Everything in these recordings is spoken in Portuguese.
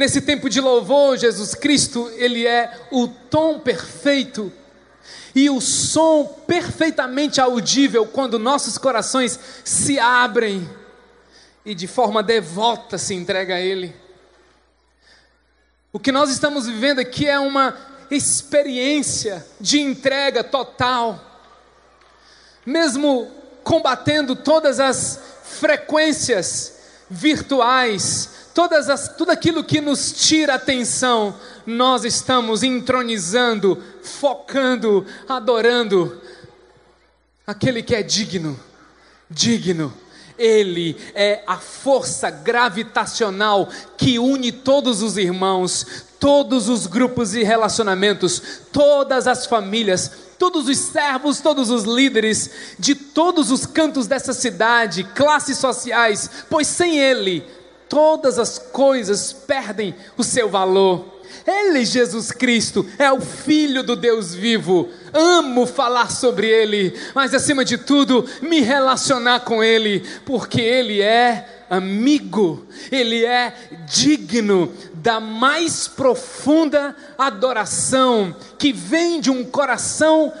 Nesse tempo de louvor, Jesus Cristo, ele é o tom perfeito e o som perfeitamente audível quando nossos corações se abrem e de forma devota se entrega a ele. O que nós estamos vivendo aqui é uma experiência de entrega total. Mesmo combatendo todas as frequências virtuais, todas as, tudo aquilo que nos tira atenção, nós estamos entronizando, focando, adorando aquele que é digno, digno. Ele é a força gravitacional que une todos os irmãos, todos os grupos e relacionamentos, todas as famílias, todos os servos, todos os líderes de todos os cantos dessa cidade, classes sociais, pois sem Ele todas as coisas perdem o seu valor. Ele, Jesus Cristo, é o Filho do Deus vivo. Amo falar sobre Ele, mas acima de tudo, me relacionar com Ele, porque Ele é amigo, Ele é digno da mais profunda adoração que vem de um coração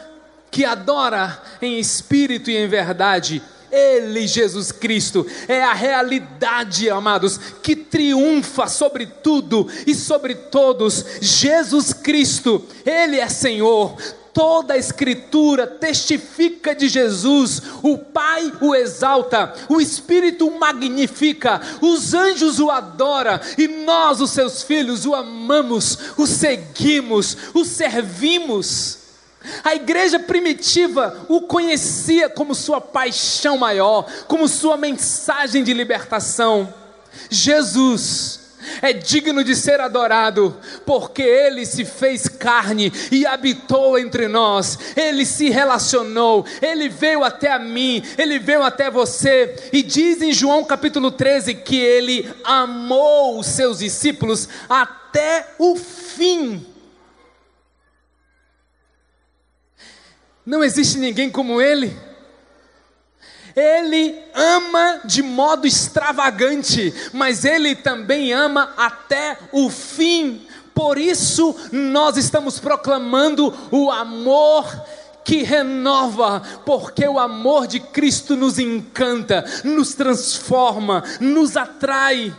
que adora em espírito e em verdade. Ele, Jesus Cristo, é a realidade, amados, que triunfa sobre tudo e sobre todos. Jesus Cristo, Ele é Senhor. Toda a Escritura testifica de Jesus, o Pai o exalta, o Espírito o magnifica, os anjos o adoram e nós, os seus filhos, o amamos, o seguimos, o servimos. A igreja primitiva o conhecia como sua paixão maior, como sua mensagem de libertação. Jesus é digno de ser adorado, porque ele se fez carne e habitou entre nós, ele se relacionou, ele veio até a mim, ele veio até você, e diz em João capítulo 13 que ele amou os seus discípulos até o fim. Não existe ninguém como Ele. Ele ama de modo extravagante, mas Ele também ama até o fim. Por isso, nós estamos proclamando o amor que renova, porque o amor de Cristo nos encanta, nos transforma, nos atrai.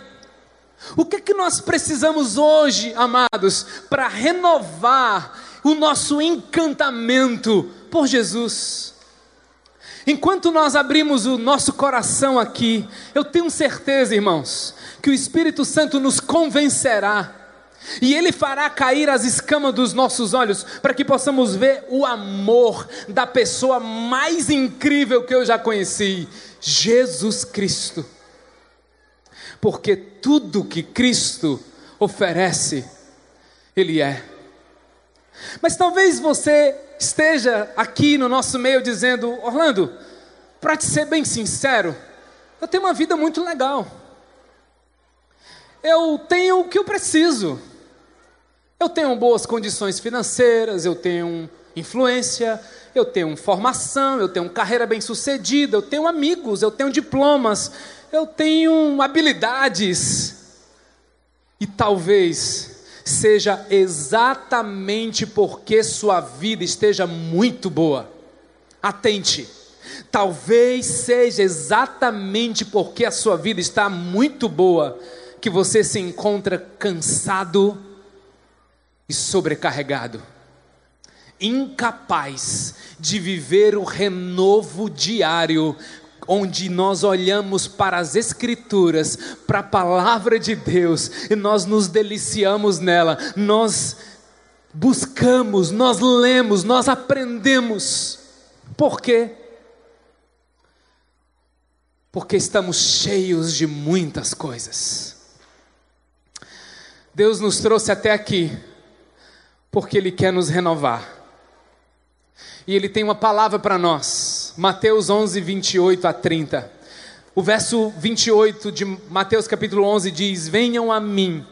O que é que nós precisamos hoje, amados, para renovar o nosso encantamento? Por Jesus. Enquanto nós abrimos o nosso coração aqui, eu tenho certeza, irmãos, que o Espírito Santo nos convencerá e Ele fará cair as escamas dos nossos olhos para que possamos ver o amor da pessoa mais incrível que eu já conheci, Jesus Cristo. Porque tudo que Cristo oferece, Ele é. Mas talvez você esteja aqui no nosso meio dizendo: Orlando, para te ser bem sincero, eu tenho uma vida muito legal. Eu tenho o que eu preciso. Eu tenho boas condições financeiras, eu tenho influência, eu tenho formação, eu tenho carreira bem sucedida, eu tenho amigos, eu tenho diplomas, eu tenho habilidades. E talvez seja exatamente porque sua vida esteja muito boa. Atente. Talvez seja exatamente porque a sua vida está muito boa que você se encontra cansado e sobrecarregado, incapaz de viver o renovo diário onde nós olhamos para as Escrituras, para a palavra de Deus, e nós nos deliciamos nela, nós buscamos, nós lemos, nós aprendemos. Por quê? Porque estamos cheios de muitas coisas. Deus nos trouxe até aqui, porque Ele quer nos renovar. E Ele tem uma palavra para nós Mateus 11, 28 a 30. O verso 28 de Mateus capítulo 11 diz: Venham a mim,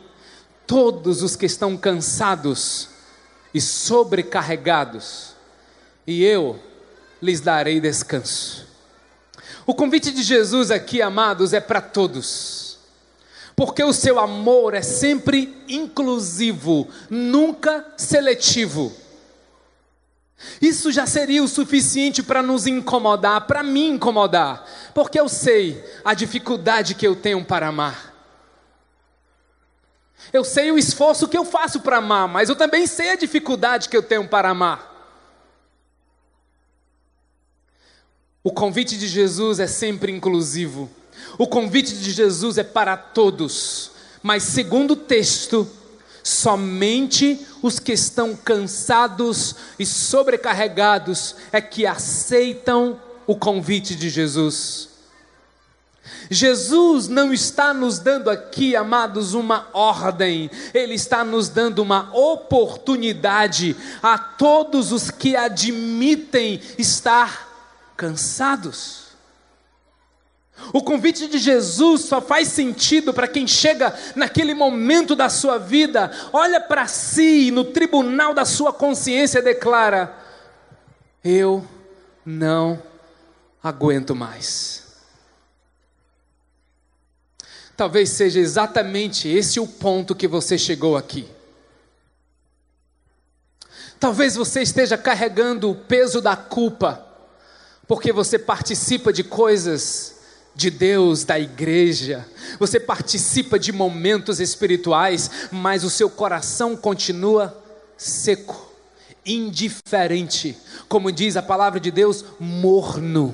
todos os que estão cansados e sobrecarregados, e eu lhes darei descanso. O convite de Jesus aqui, amados, é para todos porque o seu amor é sempre inclusivo, nunca seletivo. Isso já seria o suficiente para nos incomodar, para me incomodar, porque eu sei a dificuldade que eu tenho para amar. Eu sei o esforço que eu faço para amar, mas eu também sei a dificuldade que eu tenho para amar. O convite de Jesus é sempre inclusivo. O convite de Jesus é para todos. Mas, segundo o texto, somente os que estão cansados e sobrecarregados é que aceitam o convite de Jesus. Jesus não está nos dando aqui, amados, uma ordem, Ele está nos dando uma oportunidade a todos os que admitem estar cansados. O convite de Jesus só faz sentido para quem chega naquele momento da sua vida, olha para si e no tribunal da sua consciência declara: Eu não aguento mais. Talvez seja exatamente esse o ponto que você chegou aqui. Talvez você esteja carregando o peso da culpa, porque você participa de coisas de Deus, da igreja, você participa de momentos espirituais, mas o seu coração continua seco, indiferente, como diz a palavra de Deus, morno.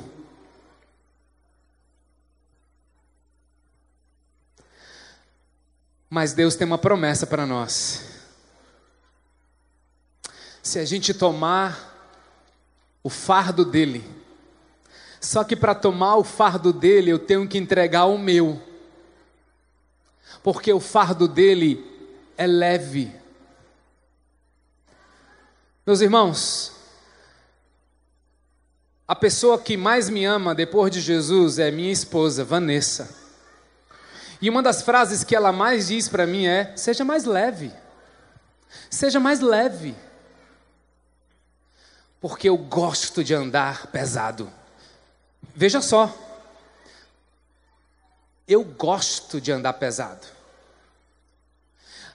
Mas Deus tem uma promessa para nós. Se a gente tomar o fardo dele, só que para tomar o fardo dele eu tenho que entregar o meu, porque o fardo dele é leve. Meus irmãos, a pessoa que mais me ama depois de Jesus é minha esposa, Vanessa. E uma das frases que ela mais diz para mim é: seja mais leve. Seja mais leve. Porque eu gosto de andar pesado. Veja só. Eu gosto de andar pesado.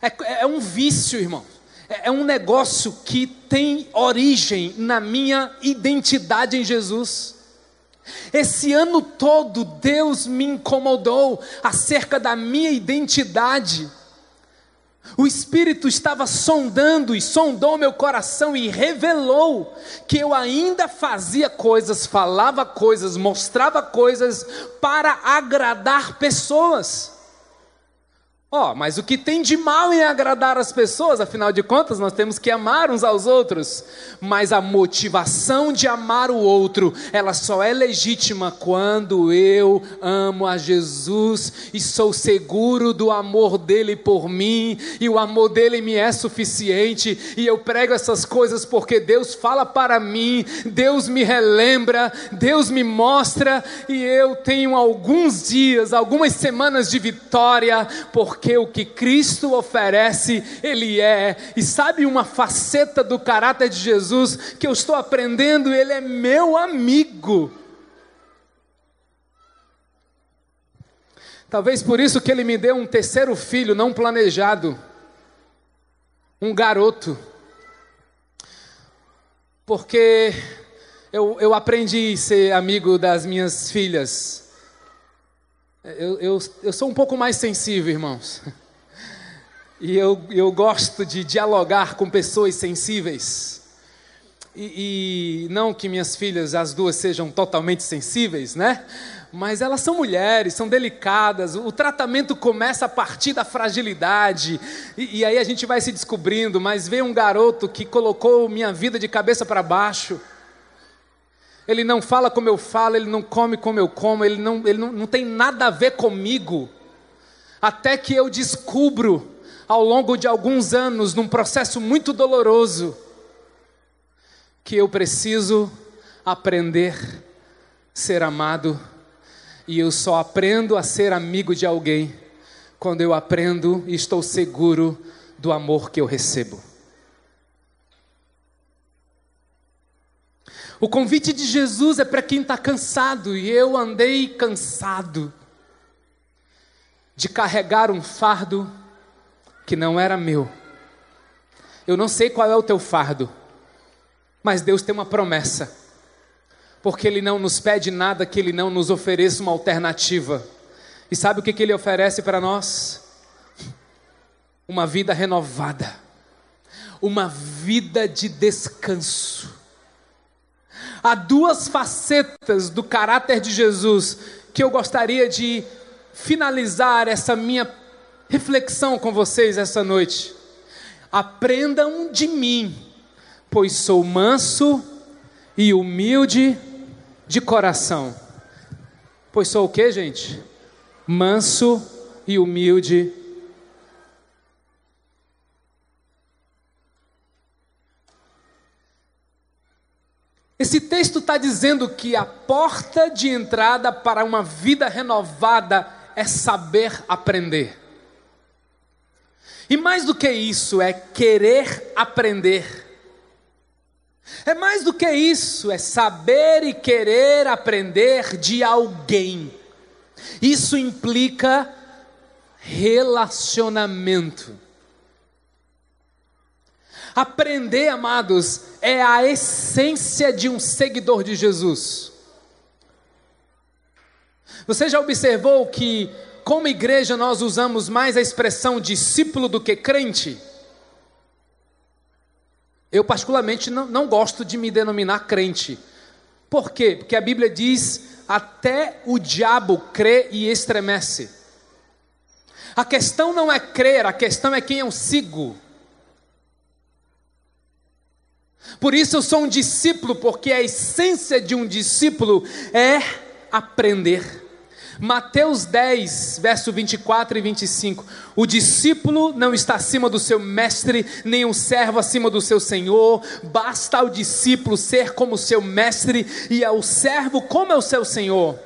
É, é um vício, irmão. É, é um negócio que tem origem na minha identidade em Jesus. Esse ano todo Deus me incomodou acerca da minha identidade. O Espírito estava sondando e sondou meu coração e revelou que eu ainda fazia coisas, falava coisas, mostrava coisas para agradar pessoas. Ó, oh, mas o que tem de mal em agradar as pessoas? Afinal de contas, nós temos que amar uns aos outros. Mas a motivação de amar o outro, ela só é legítima quando eu amo a Jesus e sou seguro do amor dele por mim, e o amor dele me é suficiente, e eu prego essas coisas porque Deus fala para mim, Deus me relembra, Deus me mostra, e eu tenho alguns dias, algumas semanas de vitória, porque porque o que Cristo oferece, Ele é. E sabe uma faceta do caráter de Jesus que eu estou aprendendo? Ele é meu amigo. Talvez por isso que Ele me deu um terceiro filho não planejado, um garoto. Porque eu, eu aprendi a ser amigo das minhas filhas. Eu, eu, eu sou um pouco mais sensível, irmãos. E eu, eu gosto de dialogar com pessoas sensíveis. E, e, não que minhas filhas, as duas, sejam totalmente sensíveis, né? Mas elas são mulheres, são delicadas. O tratamento começa a partir da fragilidade. E, e aí a gente vai se descobrindo. Mas veio um garoto que colocou minha vida de cabeça para baixo ele não fala como eu falo, ele não come como eu como, ele não, ele não, não tem nada a ver comigo. Até que eu descubro, ao longo de alguns anos, num processo muito doloroso, que eu preciso aprender a ser amado, e eu só aprendo a ser amigo de alguém quando eu aprendo e estou seguro do amor que eu recebo. O convite de Jesus é para quem está cansado, e eu andei cansado de carregar um fardo que não era meu. Eu não sei qual é o teu fardo, mas Deus tem uma promessa, porque Ele não nos pede nada que Ele não nos ofereça uma alternativa. E sabe o que, que Ele oferece para nós? Uma vida renovada, uma vida de descanso. Há duas facetas do caráter de Jesus que eu gostaria de finalizar essa minha reflexão com vocês essa noite. Aprendam de mim, pois sou manso e humilde de coração. Pois sou o que, gente? Manso e humilde. Esse texto está dizendo que a porta de entrada para uma vida renovada é saber aprender. E mais do que isso, é querer aprender. É mais do que isso, é saber e querer aprender de alguém. Isso implica relacionamento. Aprender, amados, é a essência de um seguidor de Jesus. Você já observou que como igreja, nós usamos mais a expressão discípulo do que crente. Eu, particularmente, não, não gosto de me denominar crente. Por quê? Porque a Bíblia diz: até o diabo crê e estremece. A questão não é crer, a questão é quem eu sigo. Por isso eu sou um discípulo, porque a essência de um discípulo é aprender. Mateus 10, verso 24 e 25. O discípulo não está acima do seu mestre, nem um servo acima do seu senhor. Basta ao discípulo ser como seu mestre e ao servo como é o seu senhor.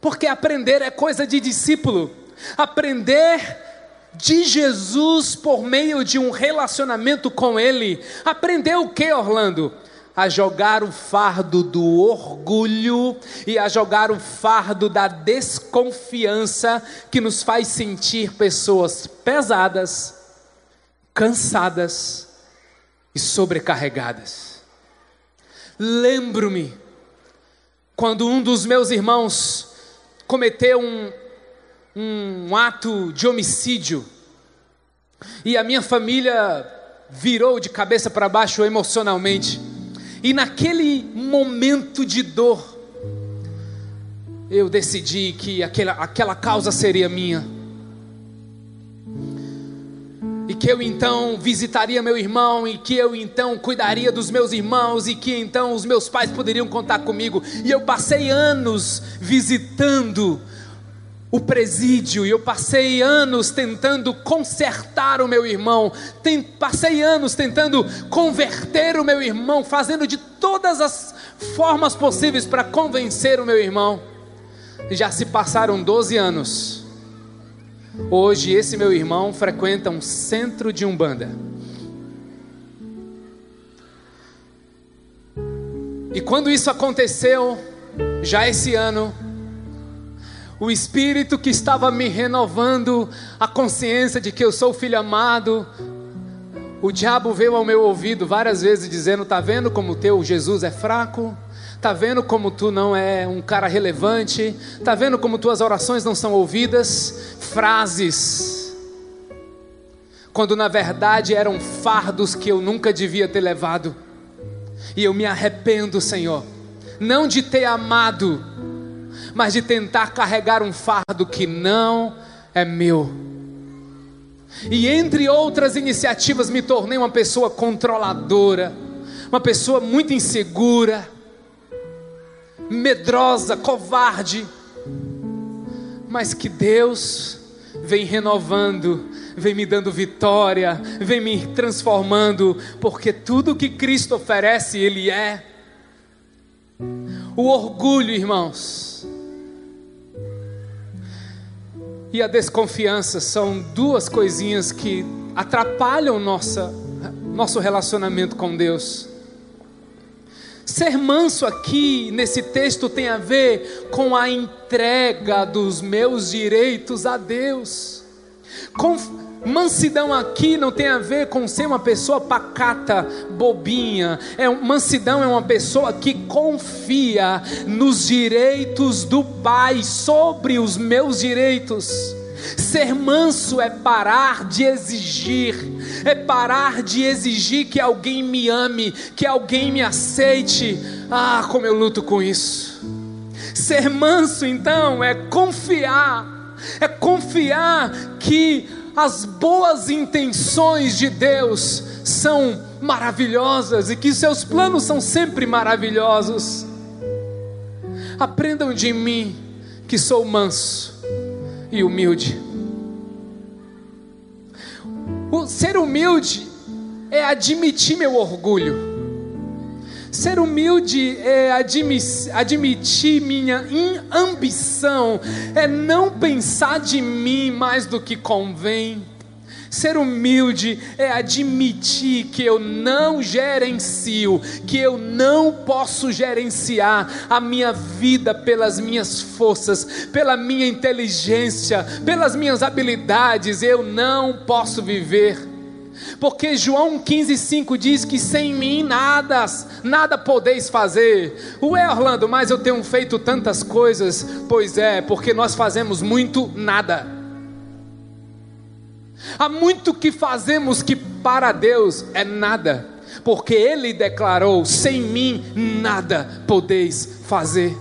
Porque aprender é coisa de discípulo. Aprender de Jesus por meio de um relacionamento com Ele. Aprender o que, Orlando? a jogar o fardo do orgulho e a jogar o fardo da desconfiança que nos faz sentir pessoas pesadas, cansadas e sobrecarregadas. Lembro-me quando um dos meus irmãos cometeu um, um ato de homicídio e a minha família virou de cabeça para baixo emocionalmente. E naquele momento de dor, eu decidi que aquela, aquela causa seria minha. E que eu então visitaria meu irmão, e que eu então cuidaria dos meus irmãos, e que então os meus pais poderiam contar comigo. E eu passei anos visitando o presídio e eu passei anos tentando consertar o meu irmão, tem, passei anos tentando converter o meu irmão, fazendo de todas as formas possíveis para convencer o meu irmão. Já se passaram 12 anos. Hoje esse meu irmão frequenta um centro de umbanda. E quando isso aconteceu, já esse ano, o Espírito que estava me renovando a consciência de que eu sou filho amado. O diabo veio ao meu ouvido várias vezes dizendo: Tá vendo como teu Jesus é fraco? Tá vendo como tu não é um cara relevante? Tá vendo como tuas orações não são ouvidas? Frases. Quando na verdade eram fardos que eu nunca devia ter levado. E eu me arrependo, Senhor, não de ter amado, mas de tentar carregar um fardo que não é meu. E entre outras iniciativas, me tornei uma pessoa controladora, uma pessoa muito insegura, medrosa, covarde, mas que Deus vem renovando, vem me dando vitória, vem me transformando, porque tudo que Cristo oferece, Ele é. O orgulho, irmãos, e a desconfiança são duas coisinhas que atrapalham nossa, nosso relacionamento com Deus. Ser manso aqui nesse texto tem a ver com a entrega dos meus direitos a Deus. Com, mansidão aqui não tem a ver com ser uma pessoa pacata, bobinha. É, mansidão é uma pessoa que confia nos direitos do Pai sobre os meus direitos. Ser manso é parar de exigir, é parar de exigir que alguém me ame, que alguém me aceite. Ah, como eu luto com isso. Ser manso, então, é confiar, é confiar que as boas intenções de Deus são maravilhosas e que seus planos são sempre maravilhosos. Aprendam de mim que sou manso e humilde. O ser humilde é admitir meu orgulho. Ser humilde é admitir minha ambição, é não pensar de mim mais do que convém. Ser humilde é admitir que eu não gerencio, que eu não posso gerenciar a minha vida pelas minhas forças, pela minha inteligência, pelas minhas habilidades. Eu não posso viver. Porque João 15,5 diz que sem mim nada, nada podeis fazer. Ué, Orlando, mas eu tenho feito tantas coisas. Pois é, porque nós fazemos muito nada. Há muito que fazemos que para Deus é nada, porque Ele declarou: sem mim nada podeis fazer.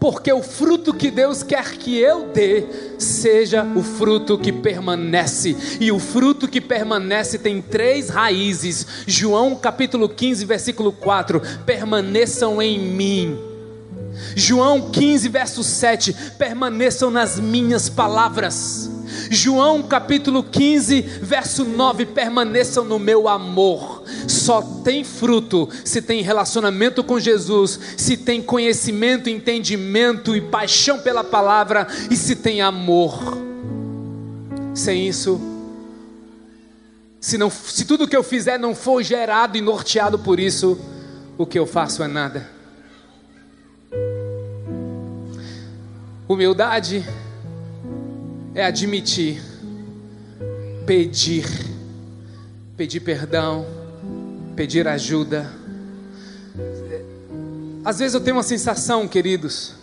Porque o fruto que Deus quer que eu dê seja o fruto que permanece, e o fruto que permanece tem três raízes. João capítulo 15, versículo 4: permaneçam em mim João 15, verso 7: permaneçam nas minhas palavras. João capítulo 15, verso 9: permaneçam no meu amor. Só tem fruto se tem relacionamento com Jesus, se tem conhecimento, entendimento e paixão pela palavra e se tem amor. Sem isso, se, não, se tudo que eu fizer não for gerado e norteado por isso, o que eu faço é nada. Humildade é admitir, pedir, pedir perdão, pedir ajuda. Às vezes eu tenho uma sensação, queridos,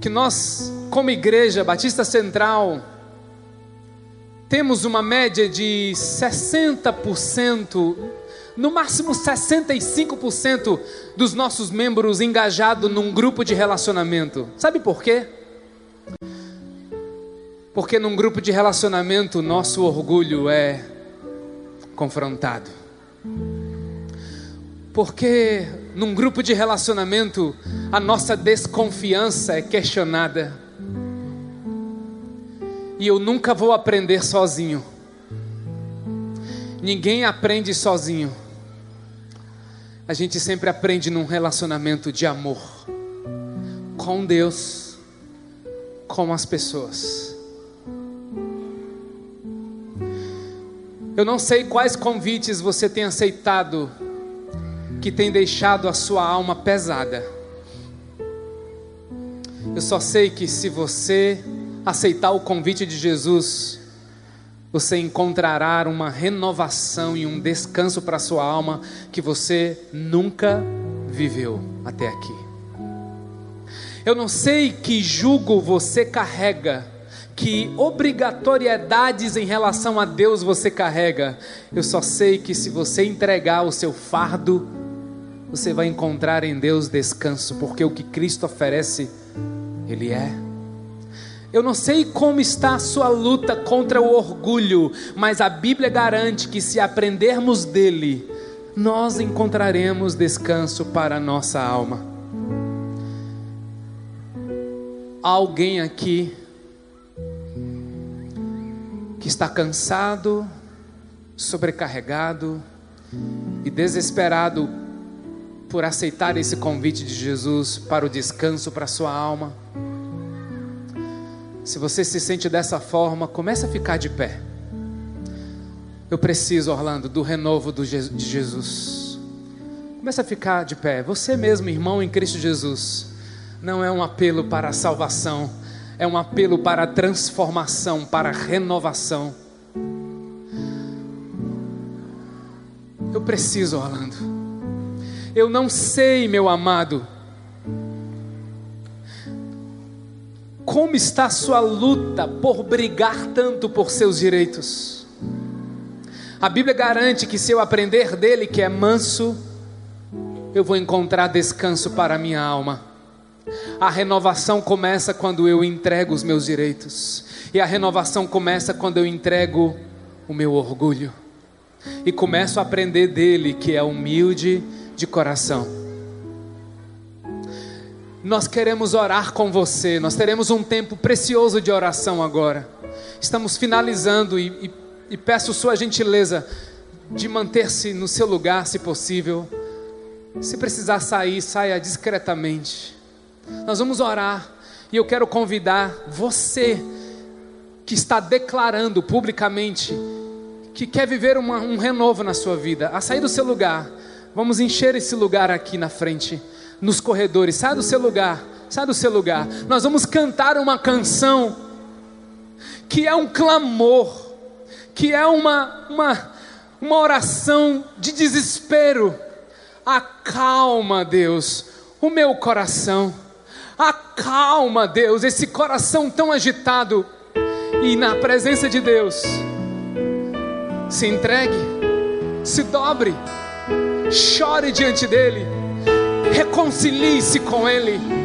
que nós, como igreja Batista Central, temos uma média de 60% no máximo 65% dos nossos membros engajados num grupo de relacionamento. Sabe por quê? Porque num grupo de relacionamento nosso orgulho é confrontado. Porque num grupo de relacionamento a nossa desconfiança é questionada. E eu nunca vou aprender sozinho. Ninguém aprende sozinho a gente sempre aprende num relacionamento de amor com Deus, com as pessoas. Eu não sei quais convites você tem aceitado que tem deixado a sua alma pesada. Eu só sei que se você aceitar o convite de Jesus, você encontrará uma renovação e um descanso para a sua alma que você nunca viveu até aqui. Eu não sei que jugo você carrega, que obrigatoriedades em relação a Deus você carrega. Eu só sei que se você entregar o seu fardo, você vai encontrar em Deus descanso, porque o que Cristo oferece, Ele é eu não sei como está a sua luta contra o orgulho, mas a Bíblia garante que se aprendermos dele, nós encontraremos descanso para a nossa alma. Alguém aqui que está cansado, sobrecarregado e desesperado por aceitar esse convite de Jesus para o descanso para a sua alma. Se você se sente dessa forma, comece a ficar de pé. Eu preciso, Orlando, do renovo de Jesus. Começa a ficar de pé. Você mesmo, irmão em Cristo Jesus, não é um apelo para a salvação, é um apelo para a transformação, para a renovação. Eu preciso, Orlando. Eu não sei, meu amado, como está a sua luta por brigar tanto por seus direitos. A Bíblia garante que se eu aprender dele, que é manso, eu vou encontrar descanso para a minha alma. A renovação começa quando eu entrego os meus direitos, e a renovação começa quando eu entrego o meu orgulho e começo a aprender dele, que é humilde de coração. Nós queremos orar com você, nós teremos um tempo precioso de oração agora. Estamos finalizando e, e, e peço sua gentileza de manter-se no seu lugar, se possível. Se precisar sair, saia discretamente. Nós vamos orar e eu quero convidar você que está declarando publicamente que quer viver uma, um renovo na sua vida, a sair do seu lugar. Vamos encher esse lugar aqui na frente, nos corredores. Sai do seu lugar, sai do seu lugar. Nós vamos cantar uma canção que é um clamor, que é uma, uma, uma oração de desespero. Acalma, Deus, o meu coração. Acalma, Deus, esse coração tão agitado. E na presença de Deus se entregue, se dobre, chore diante dele, reconcilie-se com ele